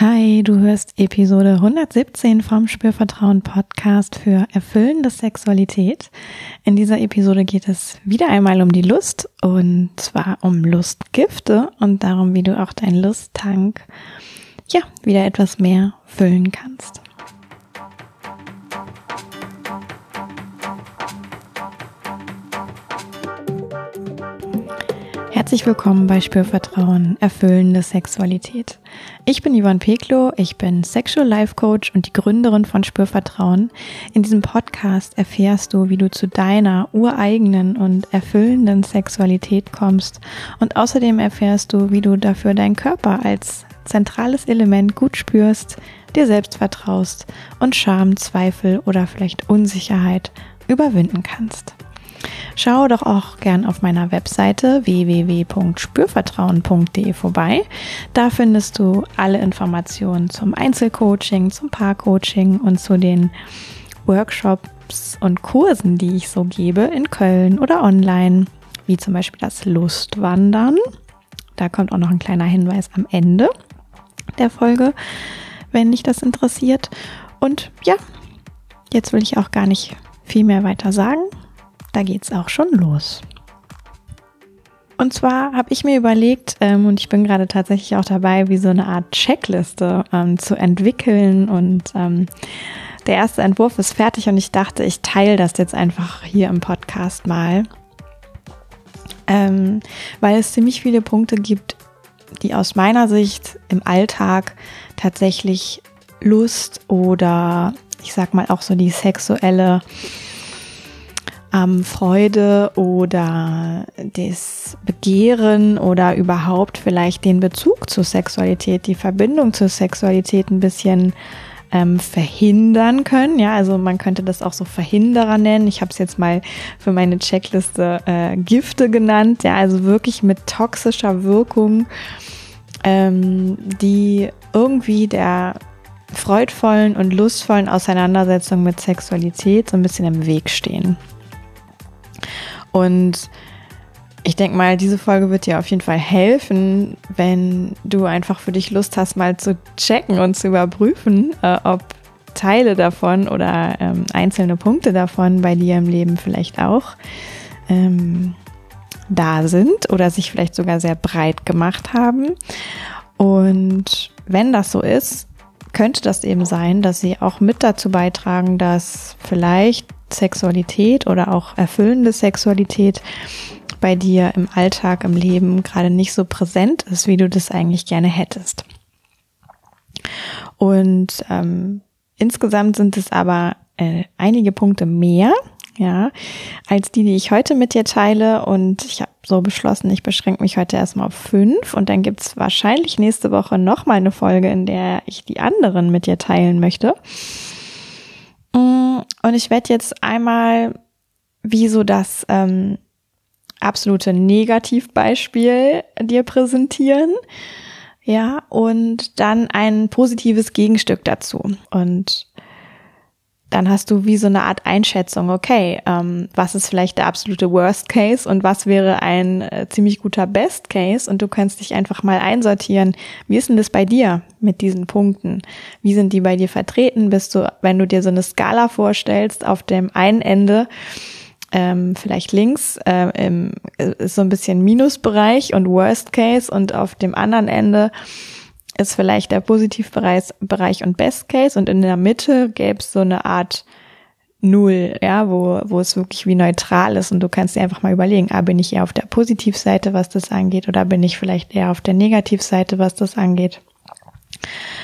Hi, du hörst Episode 117 vom Spürvertrauen Podcast für erfüllende Sexualität. In dieser Episode geht es wieder einmal um die Lust und zwar um Lustgifte und darum, wie du auch deinen Lusttank ja wieder etwas mehr füllen kannst. Herzlich willkommen bei Spürvertrauen, erfüllende Sexualität. Ich bin Yvonne Peklo, ich bin Sexual Life Coach und die Gründerin von Spürvertrauen. In diesem Podcast erfährst du, wie du zu deiner ureigenen und erfüllenden Sexualität kommst und außerdem erfährst du, wie du dafür deinen Körper als zentrales Element gut spürst, dir selbst vertraust und Scham, Zweifel oder vielleicht Unsicherheit überwinden kannst. Schau doch auch gern auf meiner Webseite www.spürvertrauen.de vorbei. Da findest du alle Informationen zum Einzelcoaching, zum Paarcoaching und zu den Workshops und Kursen, die ich so gebe in Köln oder online, wie zum Beispiel das Lustwandern. Da kommt auch noch ein kleiner Hinweis am Ende der Folge, wenn dich das interessiert. Und ja, jetzt will ich auch gar nicht viel mehr weiter sagen da geht's auch schon los. Und zwar habe ich mir überlegt, ähm, und ich bin gerade tatsächlich auch dabei, wie so eine Art Checkliste ähm, zu entwickeln. Und ähm, der erste Entwurf ist fertig und ich dachte, ich teile das jetzt einfach hier im Podcast mal. Ähm, weil es ziemlich viele Punkte gibt, die aus meiner Sicht im Alltag tatsächlich Lust oder ich sag mal auch so die sexuelle ähm, Freude oder das Begehren oder überhaupt vielleicht den Bezug zur Sexualität, die Verbindung zur Sexualität ein bisschen ähm, verhindern können. Ja, also man könnte das auch so Verhinderer nennen. Ich habe es jetzt mal für meine Checkliste äh, Gifte genannt. Ja, also wirklich mit toxischer Wirkung, ähm, die irgendwie der freudvollen und lustvollen Auseinandersetzung mit Sexualität so ein bisschen im Weg stehen. Und ich denke mal, diese Folge wird dir auf jeden Fall helfen, wenn du einfach für dich Lust hast, mal zu checken und zu überprüfen, äh, ob Teile davon oder ähm, einzelne Punkte davon bei dir im Leben vielleicht auch ähm, da sind oder sich vielleicht sogar sehr breit gemacht haben. Und wenn das so ist, könnte das eben sein, dass sie auch mit dazu beitragen, dass vielleicht Sexualität oder auch erfüllende Sexualität bei dir im Alltag, im Leben gerade nicht so präsent ist, wie du das eigentlich gerne hättest. Und ähm, insgesamt sind es aber äh, einige Punkte mehr, ja, als die, die ich heute mit dir teile. Und ich habe so beschlossen, ich beschränke mich heute erstmal auf fünf und dann gibt's wahrscheinlich nächste Woche nochmal eine Folge, in der ich die anderen mit dir teilen möchte. Mm, und ich werde jetzt einmal wie so das ähm, absolute Negativbeispiel dir präsentieren. Ja, und dann ein positives Gegenstück dazu. Und dann hast du wie so eine Art Einschätzung, okay, ähm, was ist vielleicht der absolute Worst Case und was wäre ein äh, ziemlich guter Best Case und du kannst dich einfach mal einsortieren. Wie ist denn das bei dir mit diesen Punkten? Wie sind die bei dir vertreten? Bist du, wenn du dir so eine Skala vorstellst, auf dem einen Ende ähm, vielleicht links äh, im, ist so ein bisschen Minusbereich und Worst Case und auf dem anderen Ende ist vielleicht der Positivbereich Bereich und Best Case und in der Mitte gäbe es so eine Art Null, ja, wo, wo es wirklich wie neutral ist und du kannst dir einfach mal überlegen, ah, bin ich eher auf der Positivseite, was das angeht, oder bin ich vielleicht eher auf der Negativseite, was das angeht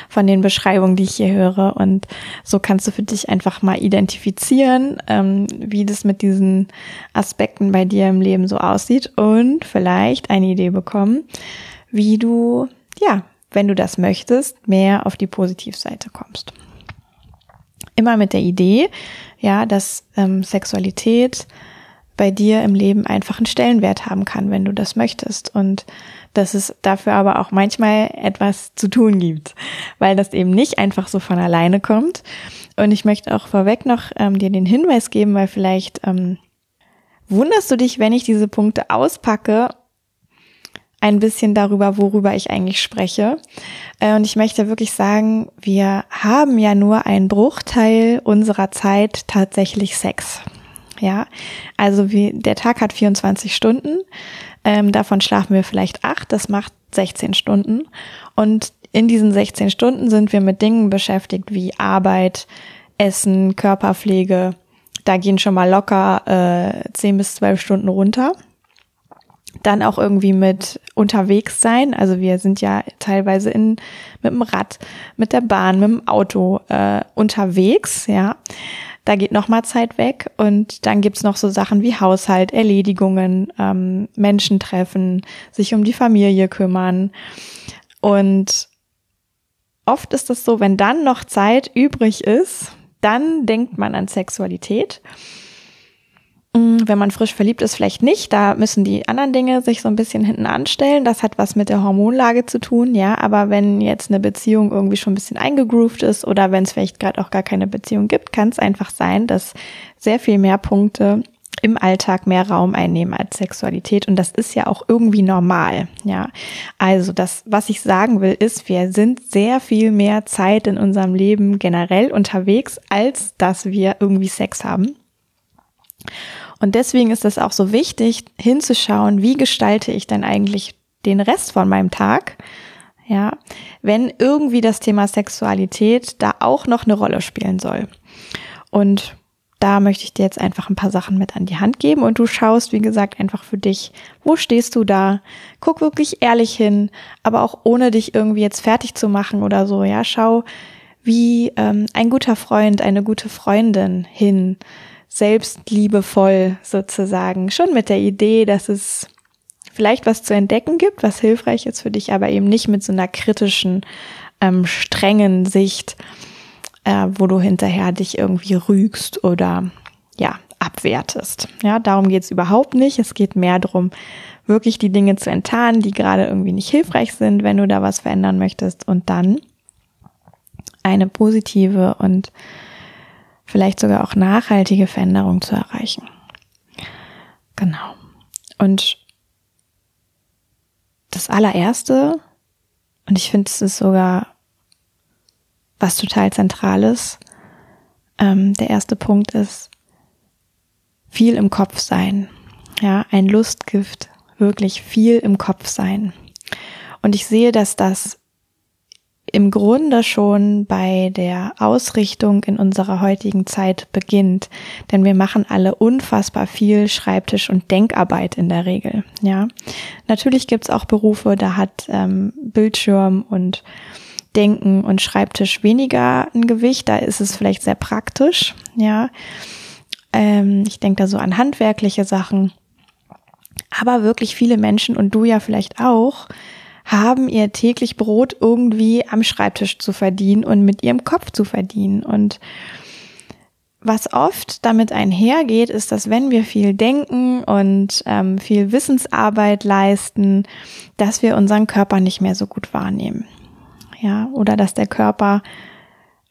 von den Beschreibungen, die ich hier höre. Und so kannst du für dich einfach mal identifizieren, ähm, wie das mit diesen Aspekten bei dir im Leben so aussieht und vielleicht eine Idee bekommen, wie du, ja, wenn du das möchtest, mehr auf die Positivseite kommst. Immer mit der Idee, ja, dass ähm, Sexualität bei dir im Leben einfach einen Stellenwert haben kann, wenn du das möchtest. Und dass es dafür aber auch manchmal etwas zu tun gibt, weil das eben nicht einfach so von alleine kommt. Und ich möchte auch vorweg noch ähm, dir den Hinweis geben, weil vielleicht ähm, wunderst du dich, wenn ich diese Punkte auspacke ein bisschen darüber, worüber ich eigentlich spreche. Äh, und ich möchte wirklich sagen, wir haben ja nur einen Bruchteil unserer Zeit tatsächlich Sex. Ja, also wie, der Tag hat 24 Stunden, ähm, davon schlafen wir vielleicht acht, das macht 16 Stunden. Und in diesen 16 Stunden sind wir mit Dingen beschäftigt wie Arbeit, Essen, Körperpflege. Da gehen schon mal locker äh, 10 bis 12 Stunden runter dann auch irgendwie mit unterwegs sein. Also wir sind ja teilweise in mit dem Rad, mit der Bahn, mit dem Auto äh, unterwegs, ja. Da geht noch mal Zeit weg und dann gibt's noch so Sachen wie Haushalt, Erledigungen, ähm, Menschen treffen, sich um die Familie kümmern. Und oft ist es so, wenn dann noch Zeit übrig ist, dann denkt man an Sexualität. Mm, wenn man frisch verliebt ist, vielleicht nicht. Da müssen die anderen Dinge sich so ein bisschen hinten anstellen. Das hat was mit der Hormonlage zu tun, ja. Aber wenn jetzt eine Beziehung irgendwie schon ein bisschen eingegroovt ist oder wenn es vielleicht gerade auch gar keine Beziehung gibt, kann es einfach sein, dass sehr viel mehr Punkte im Alltag mehr Raum einnehmen als Sexualität und das ist ja auch irgendwie normal, ja. Also das, was ich sagen will, ist, wir sind sehr viel mehr Zeit in unserem Leben generell unterwegs, als dass wir irgendwie Sex haben. Und deswegen ist es auch so wichtig, hinzuschauen, wie gestalte ich denn eigentlich den Rest von meinem Tag? Ja, wenn irgendwie das Thema Sexualität da auch noch eine Rolle spielen soll. Und da möchte ich dir jetzt einfach ein paar Sachen mit an die Hand geben und du schaust, wie gesagt, einfach für dich, wo stehst du da? Guck wirklich ehrlich hin, aber auch ohne dich irgendwie jetzt fertig zu machen oder so. Ja, schau, wie ähm, ein guter Freund, eine gute Freundin hin selbstliebevoll sozusagen, schon mit der Idee, dass es vielleicht was zu entdecken gibt, was hilfreich ist für dich, aber eben nicht mit so einer kritischen, ähm, strengen Sicht, äh, wo du hinterher dich irgendwie rügst oder ja, abwertest. Ja, darum geht's überhaupt nicht. Es geht mehr darum, wirklich die Dinge zu enttarnen, die gerade irgendwie nicht hilfreich sind, wenn du da was verändern möchtest und dann eine positive und vielleicht sogar auch nachhaltige Veränderung zu erreichen. Genau. Und das allererste, und ich finde, es ist sogar was total zentrales, ähm, der erste Punkt ist, viel im Kopf sein. Ja, ein Lustgift, wirklich viel im Kopf sein. Und ich sehe, dass das im Grunde schon bei der Ausrichtung in unserer heutigen Zeit beginnt. Denn wir machen alle unfassbar viel Schreibtisch- und Denkarbeit in der Regel. Ja, natürlich gibt's auch Berufe, da hat ähm, Bildschirm und Denken und Schreibtisch weniger ein Gewicht. Da ist es vielleicht sehr praktisch. Ja, ähm, ich denke da so an handwerkliche Sachen. Aber wirklich viele Menschen und du ja vielleicht auch haben ihr täglich Brot irgendwie am Schreibtisch zu verdienen und mit ihrem Kopf zu verdienen. Und was oft damit einhergeht, ist, dass wenn wir viel denken und ähm, viel Wissensarbeit leisten, dass wir unseren Körper nicht mehr so gut wahrnehmen. Ja, oder dass der Körper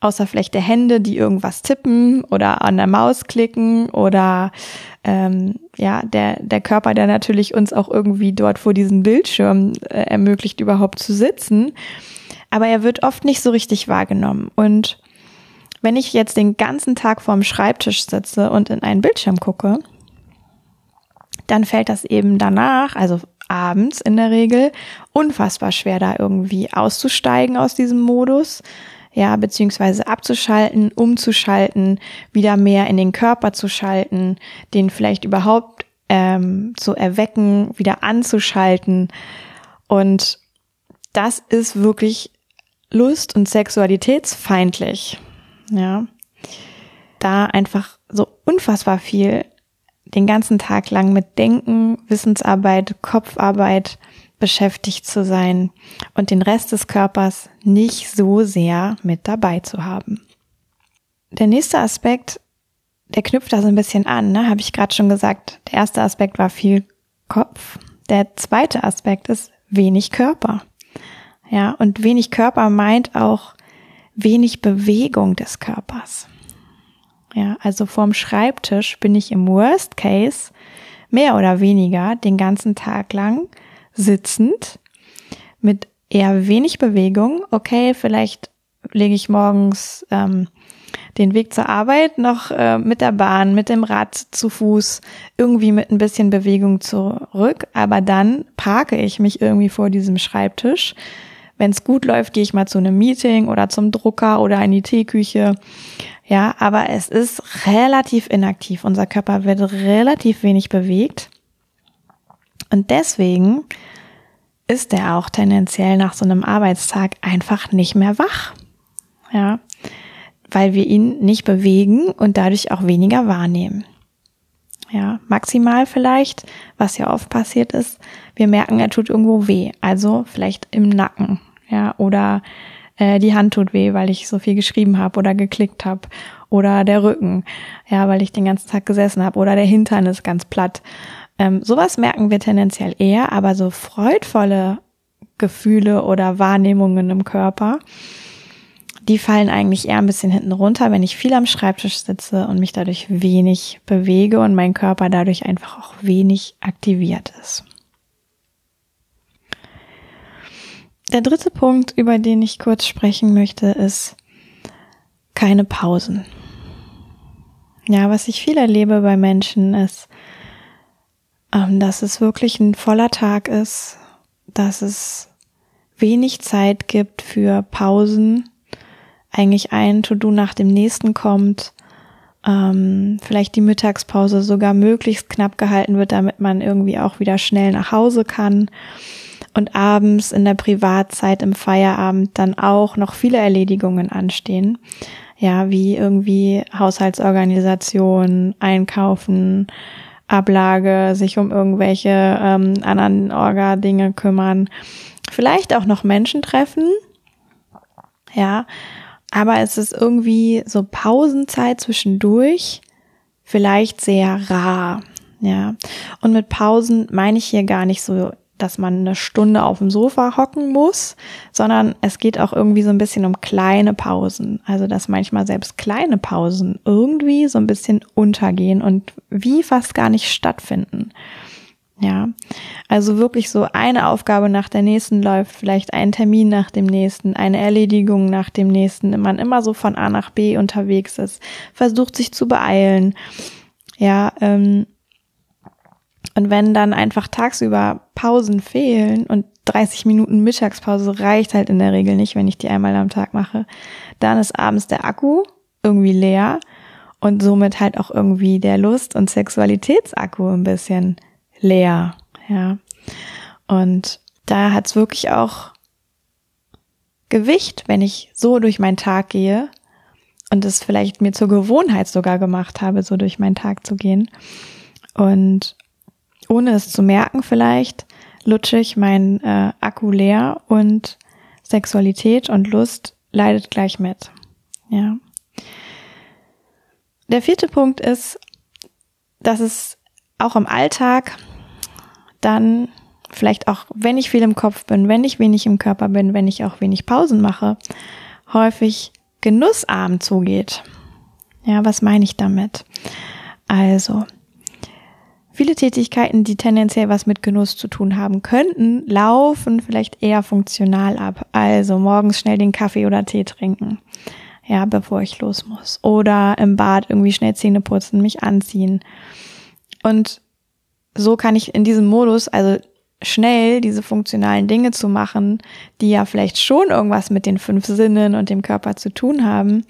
außer vielleicht der Hände, die irgendwas tippen oder an der Maus klicken oder ähm, ja, der, der Körper, der natürlich uns auch irgendwie dort vor diesem Bildschirm äh, ermöglicht, überhaupt zu sitzen. Aber er wird oft nicht so richtig wahrgenommen. Und wenn ich jetzt den ganzen Tag vorm Schreibtisch sitze und in einen Bildschirm gucke, dann fällt das eben danach, also abends in der Regel, unfassbar schwer, da irgendwie auszusteigen aus diesem Modus ja, beziehungsweise abzuschalten, umzuschalten, wieder mehr in den Körper zu schalten, den vielleicht überhaupt ähm, zu erwecken, wieder anzuschalten. Und das ist wirklich lust- und sexualitätsfeindlich. Ja, da einfach so unfassbar viel den ganzen Tag lang mit Denken, Wissensarbeit, Kopfarbeit beschäftigt zu sein und den Rest des Körpers nicht so sehr mit dabei zu haben. Der nächste Aspekt, der knüpft da so ein bisschen an, ne? habe ich gerade schon gesagt. Der erste Aspekt war viel Kopf. Der zweite Aspekt ist wenig Körper. Ja, und wenig Körper meint auch wenig Bewegung des Körpers. Ja, also vorm Schreibtisch bin ich im Worst Case mehr oder weniger den ganzen Tag lang sitzend mit eher wenig Bewegung. Okay, vielleicht lege ich morgens ähm, den Weg zur Arbeit noch äh, mit der Bahn, mit dem Rad zu Fuß, irgendwie mit ein bisschen Bewegung zurück. Aber dann parke ich mich irgendwie vor diesem Schreibtisch. Wenn es gut läuft, gehe ich mal zu einem Meeting oder zum Drucker oder in die Teeküche. Ja, aber es ist relativ inaktiv. Unser Körper wird relativ wenig bewegt. Und deswegen ist er auch tendenziell nach so einem Arbeitstag einfach nicht mehr wach. Ja, weil wir ihn nicht bewegen und dadurch auch weniger wahrnehmen. Ja, maximal vielleicht, was ja oft passiert ist, wir merken, er tut irgendwo weh, also vielleicht im Nacken, ja, oder äh, die Hand tut weh, weil ich so viel geschrieben habe oder geklickt habe, oder der Rücken, ja, weil ich den ganzen Tag gesessen habe, oder der Hintern ist ganz platt. Ähm, sowas merken wir tendenziell eher, aber so freudvolle Gefühle oder Wahrnehmungen im Körper, die fallen eigentlich eher ein bisschen hinten runter, wenn ich viel am Schreibtisch sitze und mich dadurch wenig bewege und mein Körper dadurch einfach auch wenig aktiviert ist. Der dritte Punkt, über den ich kurz sprechen möchte, ist keine Pausen. Ja, was ich viel erlebe bei Menschen ist, dass es wirklich ein voller Tag ist, dass es wenig Zeit gibt für Pausen, eigentlich ein To-Do nach dem nächsten kommt, ähm, vielleicht die Mittagspause sogar möglichst knapp gehalten wird, damit man irgendwie auch wieder schnell nach Hause kann und abends in der Privatzeit im Feierabend dann auch noch viele Erledigungen anstehen. Ja, wie irgendwie Haushaltsorganisation, Einkaufen, Ablage, sich um irgendwelche ähm, anderen Orga-Dinge kümmern, vielleicht auch noch Menschen treffen. Ja, aber es ist irgendwie so Pausenzeit zwischendurch vielleicht sehr rar. Ja. Und mit Pausen meine ich hier gar nicht so, dass man eine Stunde auf dem Sofa hocken muss, sondern es geht auch irgendwie so ein bisschen um kleine Pausen. Also, dass manchmal selbst kleine Pausen irgendwie so ein bisschen untergehen und wie fast gar nicht stattfinden. Ja, also wirklich so eine Aufgabe nach der nächsten läuft, vielleicht ein Termin nach dem nächsten, eine Erledigung nach dem nächsten, man immer so von A nach B unterwegs ist, versucht sich zu beeilen. Ja, ähm, und wenn dann einfach tagsüber Pausen fehlen und 30 Minuten Mittagspause reicht halt in der Regel nicht, wenn ich die einmal am Tag mache, dann ist abends der Akku irgendwie leer und somit halt auch irgendwie der Lust- und Sexualitätsakku ein bisschen leer, ja. Und da hat's wirklich auch Gewicht, wenn ich so durch meinen Tag gehe und es vielleicht mir zur Gewohnheit sogar gemacht habe, so durch meinen Tag zu gehen. Und ohne es zu merken vielleicht, lutsche ich mein äh, Akku leer und Sexualität und Lust leidet gleich mit. Ja. Der vierte Punkt ist, dass es auch im Alltag dann vielleicht auch, wenn ich viel im Kopf bin, wenn ich wenig im Körper bin, wenn ich auch wenig Pausen mache, häufig genussarm zugeht. Ja, was meine ich damit? Also, viele Tätigkeiten, die tendenziell was mit Genuss zu tun haben könnten, laufen vielleicht eher funktional ab. Also morgens schnell den Kaffee oder Tee trinken. Ja, bevor ich los muss. Oder im Bad irgendwie schnell Zähne putzen, mich anziehen. Und so kann ich in diesem Modus, also schnell diese funktionalen Dinge zu machen, die ja vielleicht schon irgendwas mit den fünf Sinnen und dem Körper zu tun haben,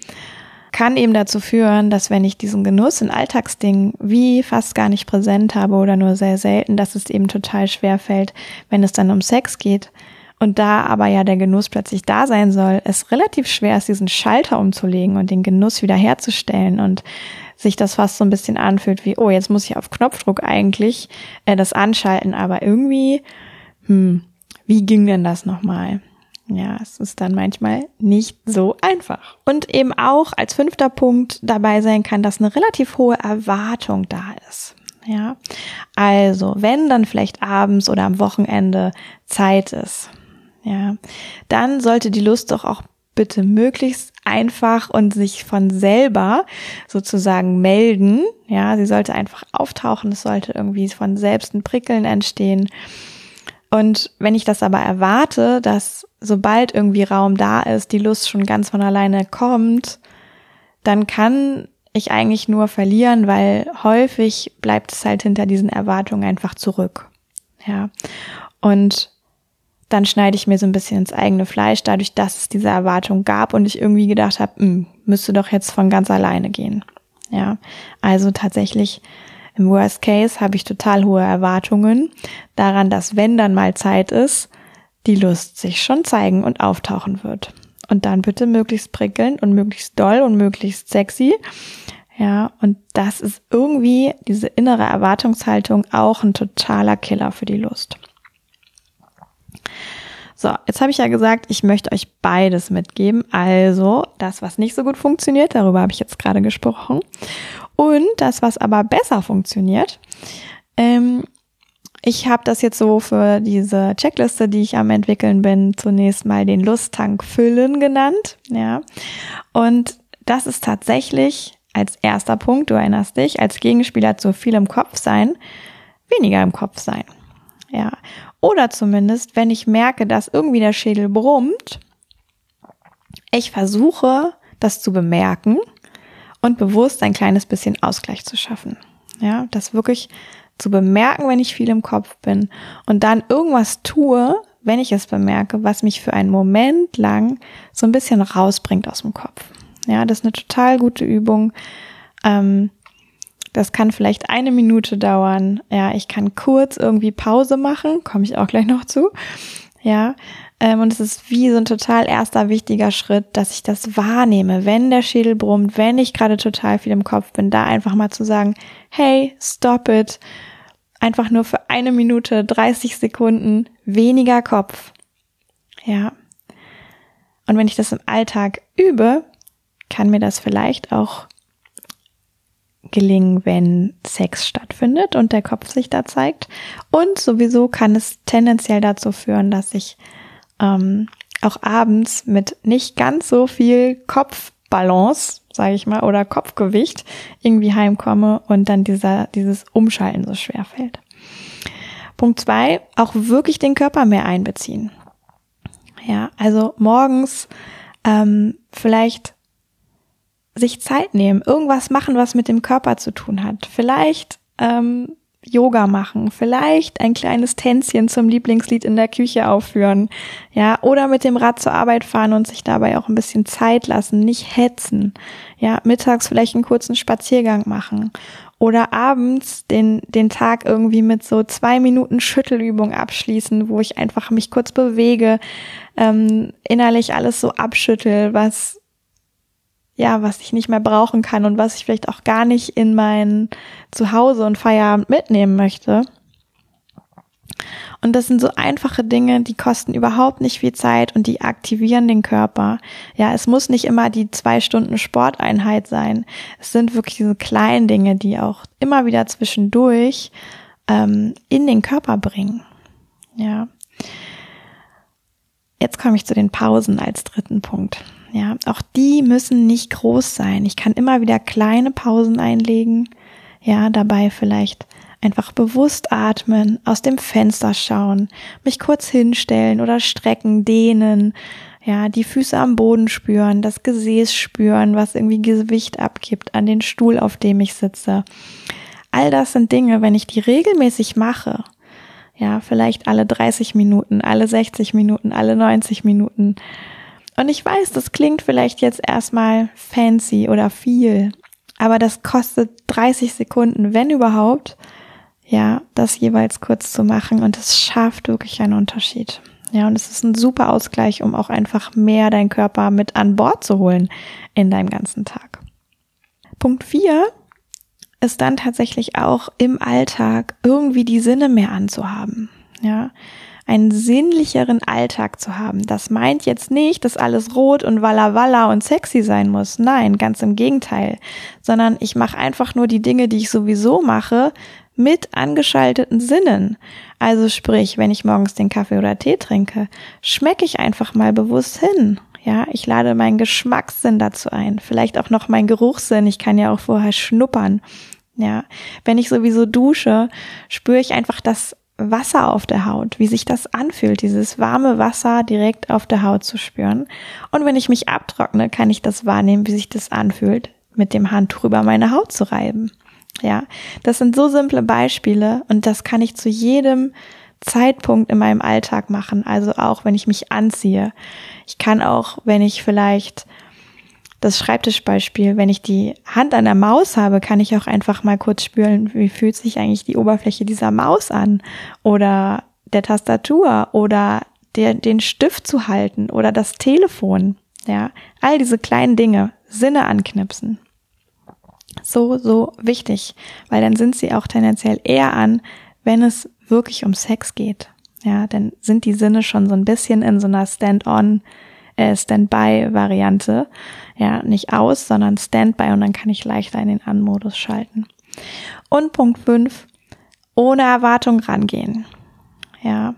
kann eben dazu führen, dass wenn ich diesen Genuss in Alltagsdingen wie fast gar nicht präsent habe oder nur sehr selten, dass es eben total schwer fällt, wenn es dann um Sex geht. Und da aber ja der Genuss plötzlich da sein soll, es relativ schwer ist, diesen Schalter umzulegen und den Genuss wiederherzustellen und sich das fast so ein bisschen anfühlt wie, oh, jetzt muss ich auf Knopfdruck eigentlich äh, das anschalten, aber irgendwie, hm, wie ging denn das nochmal? Ja, es ist dann manchmal nicht so einfach. Und eben auch als fünfter Punkt dabei sein kann, dass eine relativ hohe Erwartung da ist. Ja, also wenn dann vielleicht abends oder am Wochenende Zeit ist, ja, dann sollte die Lust doch auch bitte möglichst einfach und sich von selber sozusagen melden. Ja, sie sollte einfach auftauchen, es sollte irgendwie von selbst ein Prickeln entstehen. Und wenn ich das aber erwarte, dass sobald irgendwie Raum da ist, die Lust schon ganz von alleine kommt, dann kann ich eigentlich nur verlieren, weil häufig bleibt es halt hinter diesen Erwartungen einfach zurück. Ja. Und dann schneide ich mir so ein bisschen ins eigene Fleisch, dadurch, dass es diese Erwartung gab und ich irgendwie gedacht habe, hm, müsste doch jetzt von ganz alleine gehen. Ja, also tatsächlich im Worst Case habe ich total hohe Erwartungen daran, dass wenn dann mal Zeit ist, die Lust sich schon zeigen und auftauchen wird. Und dann bitte möglichst prickelnd und möglichst doll und möglichst sexy. Ja, und das ist irgendwie diese innere Erwartungshaltung auch ein totaler Killer für die Lust. So, jetzt habe ich ja gesagt, ich möchte euch beides mitgeben. Also das, was nicht so gut funktioniert, darüber habe ich jetzt gerade gesprochen. Und das, was aber besser funktioniert. Ähm, ich habe das jetzt so für diese Checkliste, die ich am entwickeln bin, zunächst mal den Lusttank füllen genannt. Ja. Und das ist tatsächlich als erster Punkt, du erinnerst dich, als Gegenspieler zu viel im Kopf sein, weniger im Kopf sein. Ja. Oder zumindest, wenn ich merke, dass irgendwie der Schädel brummt, ich versuche, das zu bemerken und bewusst ein kleines bisschen Ausgleich zu schaffen. Ja, das wirklich zu bemerken, wenn ich viel im Kopf bin und dann irgendwas tue, wenn ich es bemerke, was mich für einen Moment lang so ein bisschen rausbringt aus dem Kopf. Ja, das ist eine total gute Übung. Ähm, das kann vielleicht eine Minute dauern. Ja, ich kann kurz irgendwie Pause machen, komme ich auch gleich noch zu. Ja, und es ist wie so ein total erster wichtiger Schritt, dass ich das wahrnehme, wenn der Schädel brummt, wenn ich gerade total viel im Kopf bin, da einfach mal zu sagen, hey, stop it. Einfach nur für eine Minute, 30 Sekunden weniger Kopf. Ja. Und wenn ich das im Alltag übe, kann mir das vielleicht auch gelingen, wenn Sex stattfindet und der Kopf sich da zeigt. Und sowieso kann es tendenziell dazu führen, dass ich ähm, auch abends mit nicht ganz so viel Kopfbalance, sage ich mal, oder Kopfgewicht irgendwie heimkomme und dann dieser, dieses Umschalten so schwer fällt. Punkt zwei, auch wirklich den Körper mehr einbeziehen. Ja, also morgens ähm, vielleicht sich Zeit nehmen, irgendwas machen, was mit dem Körper zu tun hat. Vielleicht ähm, Yoga machen, vielleicht ein kleines Tänzchen zum Lieblingslied in der Küche aufführen, ja, oder mit dem Rad zur Arbeit fahren und sich dabei auch ein bisschen Zeit lassen, nicht hetzen, ja, mittags vielleicht einen kurzen Spaziergang machen. Oder abends den, den Tag irgendwie mit so zwei Minuten Schüttelübung abschließen, wo ich einfach mich kurz bewege, ähm, innerlich alles so abschüttel, was ja, was ich nicht mehr brauchen kann und was ich vielleicht auch gar nicht in mein Zuhause und Feierabend mitnehmen möchte. Und das sind so einfache Dinge, die kosten überhaupt nicht viel Zeit und die aktivieren den Körper. Ja, es muss nicht immer die zwei Stunden Sporteinheit sein. Es sind wirklich diese kleinen Dinge, die auch immer wieder zwischendurch ähm, in den Körper bringen. Ja. Jetzt komme ich zu den Pausen als dritten Punkt. Ja, auch die müssen nicht groß sein. Ich kann immer wieder kleine Pausen einlegen. Ja, dabei vielleicht einfach bewusst atmen, aus dem Fenster schauen, mich kurz hinstellen oder strecken, dehnen. Ja, die Füße am Boden spüren, das Gesäß spüren, was irgendwie Gewicht abgibt an den Stuhl, auf dem ich sitze. All das sind Dinge, wenn ich die regelmäßig mache, ja, vielleicht alle 30 Minuten, alle 60 Minuten, alle 90 Minuten, und ich weiß, das klingt vielleicht jetzt erstmal fancy oder viel, aber das kostet 30 Sekunden, wenn überhaupt, ja, das jeweils kurz zu machen und es schafft wirklich einen Unterschied. Ja, und es ist ein super Ausgleich, um auch einfach mehr deinen Körper mit an Bord zu holen in deinem ganzen Tag. Punkt 4 ist dann tatsächlich auch im Alltag irgendwie die Sinne mehr anzuhaben. Ja, einen sinnlicheren Alltag zu haben. Das meint jetzt nicht, dass alles rot und walla walla und sexy sein muss. Nein, ganz im Gegenteil. Sondern ich mache einfach nur die Dinge, die ich sowieso mache, mit angeschalteten Sinnen. Also sprich, wenn ich morgens den Kaffee oder Tee trinke, schmecke ich einfach mal bewusst hin. Ja, ich lade meinen Geschmackssinn dazu ein. Vielleicht auch noch meinen Geruchssinn. Ich kann ja auch vorher schnuppern. Ja, wenn ich sowieso dusche, spüre ich einfach das Wasser auf der Haut, wie sich das anfühlt, dieses warme Wasser direkt auf der Haut zu spüren. Und wenn ich mich abtrockne, kann ich das wahrnehmen, wie sich das anfühlt, mit dem Handtuch über meine Haut zu reiben. Ja, das sind so simple Beispiele und das kann ich zu jedem Zeitpunkt in meinem Alltag machen. Also auch, wenn ich mich anziehe. Ich kann auch, wenn ich vielleicht das Schreibtischbeispiel, wenn ich die Hand an der Maus habe, kann ich auch einfach mal kurz spüren, wie fühlt sich eigentlich die Oberfläche dieser Maus an oder der Tastatur oder der, den Stift zu halten oder das Telefon. Ja, all diese kleinen Dinge, Sinne anknipsen. So, so wichtig, weil dann sind sie auch tendenziell eher an, wenn es wirklich um Sex geht. Ja, dann sind die Sinne schon so ein bisschen in so einer Stand-on, äh, Stand-by-Variante. Ja, nicht aus, sondern Stand-by und dann kann ich leichter in den An-Modus schalten. Und Punkt 5, ohne Erwartung rangehen. Ja.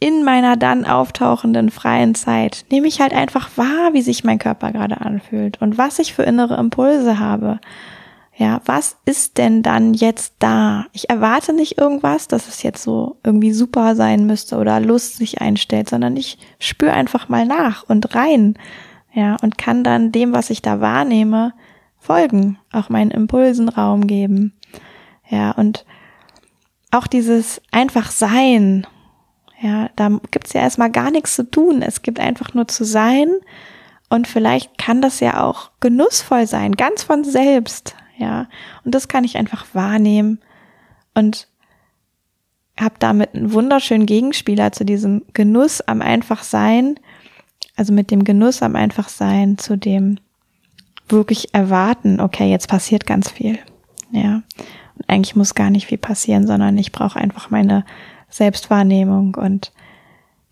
In meiner dann auftauchenden freien Zeit nehme ich halt einfach wahr, wie sich mein Körper gerade anfühlt und was ich für innere Impulse habe ja, was ist denn dann jetzt da? Ich erwarte nicht irgendwas, dass es jetzt so irgendwie super sein müsste oder Lust sich einstellt, sondern ich spüre einfach mal nach und rein. Ja, und kann dann dem, was ich da wahrnehme, folgen, auch meinen Impulsen Raum geben. Ja, und auch dieses einfach sein. Ja, da gibt's ja erstmal gar nichts zu tun. Es gibt einfach nur zu sein. Und vielleicht kann das ja auch genussvoll sein, ganz von selbst ja. Und das kann ich einfach wahrnehmen und habe damit einen wunderschönen Gegenspieler zu diesem Genuss am Einfachsein, also mit dem Genuss am Einfachsein zu dem wirklich erwarten, okay, jetzt passiert ganz viel. Ja. Und eigentlich muss gar nicht viel passieren, sondern ich brauche einfach meine Selbstwahrnehmung und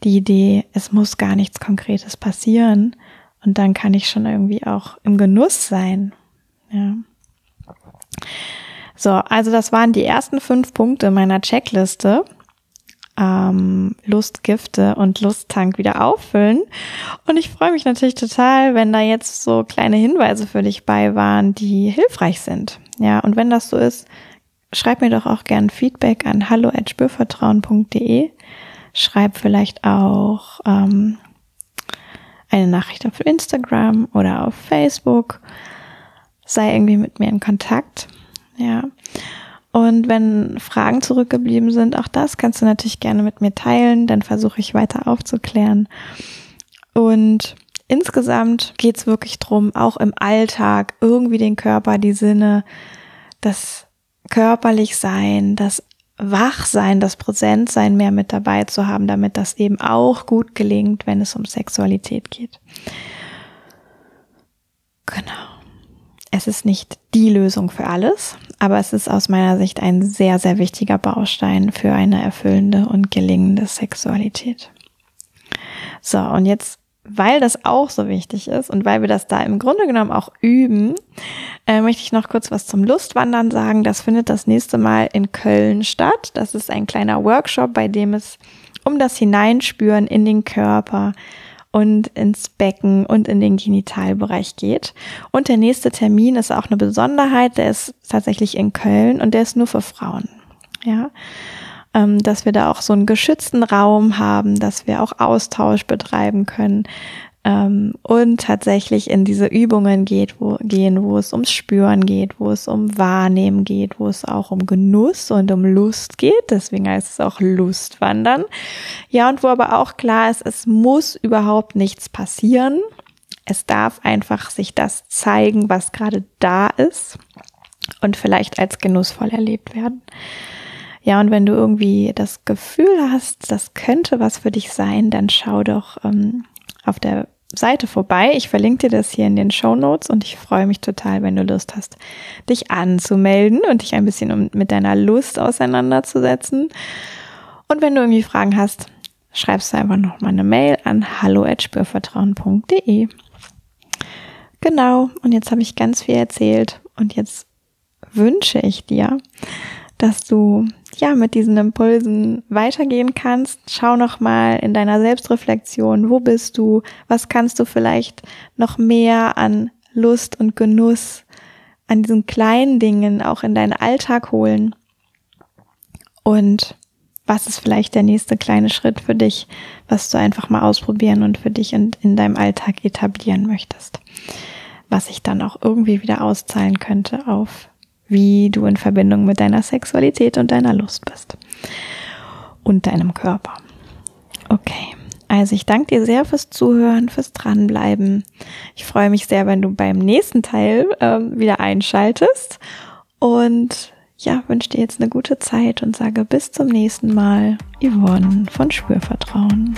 die Idee, es muss gar nichts Konkretes passieren. Und dann kann ich schon irgendwie auch im Genuss sein. Ja. So, also das waren die ersten fünf Punkte meiner Checkliste. Ähm, Lustgifte und Lusttank wieder auffüllen. Und ich freue mich natürlich total, wenn da jetzt so kleine Hinweise für dich bei waren, die hilfreich sind. Ja, und wenn das so ist, schreib mir doch auch gern Feedback an hallo@spürvertrauen.de. Schreib vielleicht auch ähm, eine Nachricht auf Instagram oder auf Facebook sei irgendwie mit mir in Kontakt. Ja. Und wenn Fragen zurückgeblieben sind, auch das kannst du natürlich gerne mit mir teilen, dann versuche ich weiter aufzuklären. Und insgesamt geht es wirklich drum, auch im Alltag irgendwie den Körper, die Sinne, das körperlich sein, das Wachsein, das Präsentsein mehr mit dabei zu haben, damit das eben auch gut gelingt, wenn es um Sexualität geht. Genau. Es ist nicht die Lösung für alles, aber es ist aus meiner Sicht ein sehr, sehr wichtiger Baustein für eine erfüllende und gelingende Sexualität. So, und jetzt, weil das auch so wichtig ist und weil wir das da im Grunde genommen auch üben, äh, möchte ich noch kurz was zum Lustwandern sagen. Das findet das nächste Mal in Köln statt. Das ist ein kleiner Workshop, bei dem es um das Hineinspüren in den Körper und ins Becken und in den Genitalbereich geht. Und der nächste Termin ist auch eine Besonderheit, der ist tatsächlich in Köln und der ist nur für Frauen. Ja, ähm, dass wir da auch so einen geschützten Raum haben, dass wir auch Austausch betreiben können, ähm, und tatsächlich in diese Übungen geht, wo, gehen, wo es ums Spüren geht, wo es um Wahrnehmen geht, wo es auch um Genuss und um Lust geht. Deswegen heißt es auch Lustwandern. Ja, und wo aber auch klar ist, es muss überhaupt nichts passieren. Es darf einfach sich das zeigen, was gerade da ist und vielleicht als genussvoll erlebt werden. Ja, und wenn du irgendwie das Gefühl hast, das könnte was für dich sein, dann schau doch ähm, auf der Seite vorbei. Ich verlinke dir das hier in den Show Notes und ich freue mich total, wenn du Lust hast, dich anzumelden und dich ein bisschen mit deiner Lust auseinanderzusetzen. Und wenn du irgendwie Fragen hast, schreibst du einfach noch mal eine Mail an hallo@spürvertrauen.de. Genau, und jetzt habe ich ganz viel erzählt und jetzt wünsche ich dir, dass du ja mit diesen Impulsen weitergehen kannst. Schau noch mal in deiner Selbstreflexion, wo bist du? Was kannst du vielleicht noch mehr an Lust und Genuss an diesen kleinen Dingen auch in deinen Alltag holen? Und was ist vielleicht der nächste kleine Schritt für dich, was du einfach mal ausprobieren und für dich in, in deinem Alltag etablieren möchtest. Was sich dann auch irgendwie wieder auszahlen könnte auf wie du in Verbindung mit deiner Sexualität und deiner Lust bist. Und deinem Körper. Okay. Also ich danke dir sehr fürs Zuhören, fürs Dranbleiben. Ich freue mich sehr, wenn du beim nächsten Teil äh, wieder einschaltest. Und ja, wünsche dir jetzt eine gute Zeit und sage bis zum nächsten Mal. Yvonne von Spürvertrauen.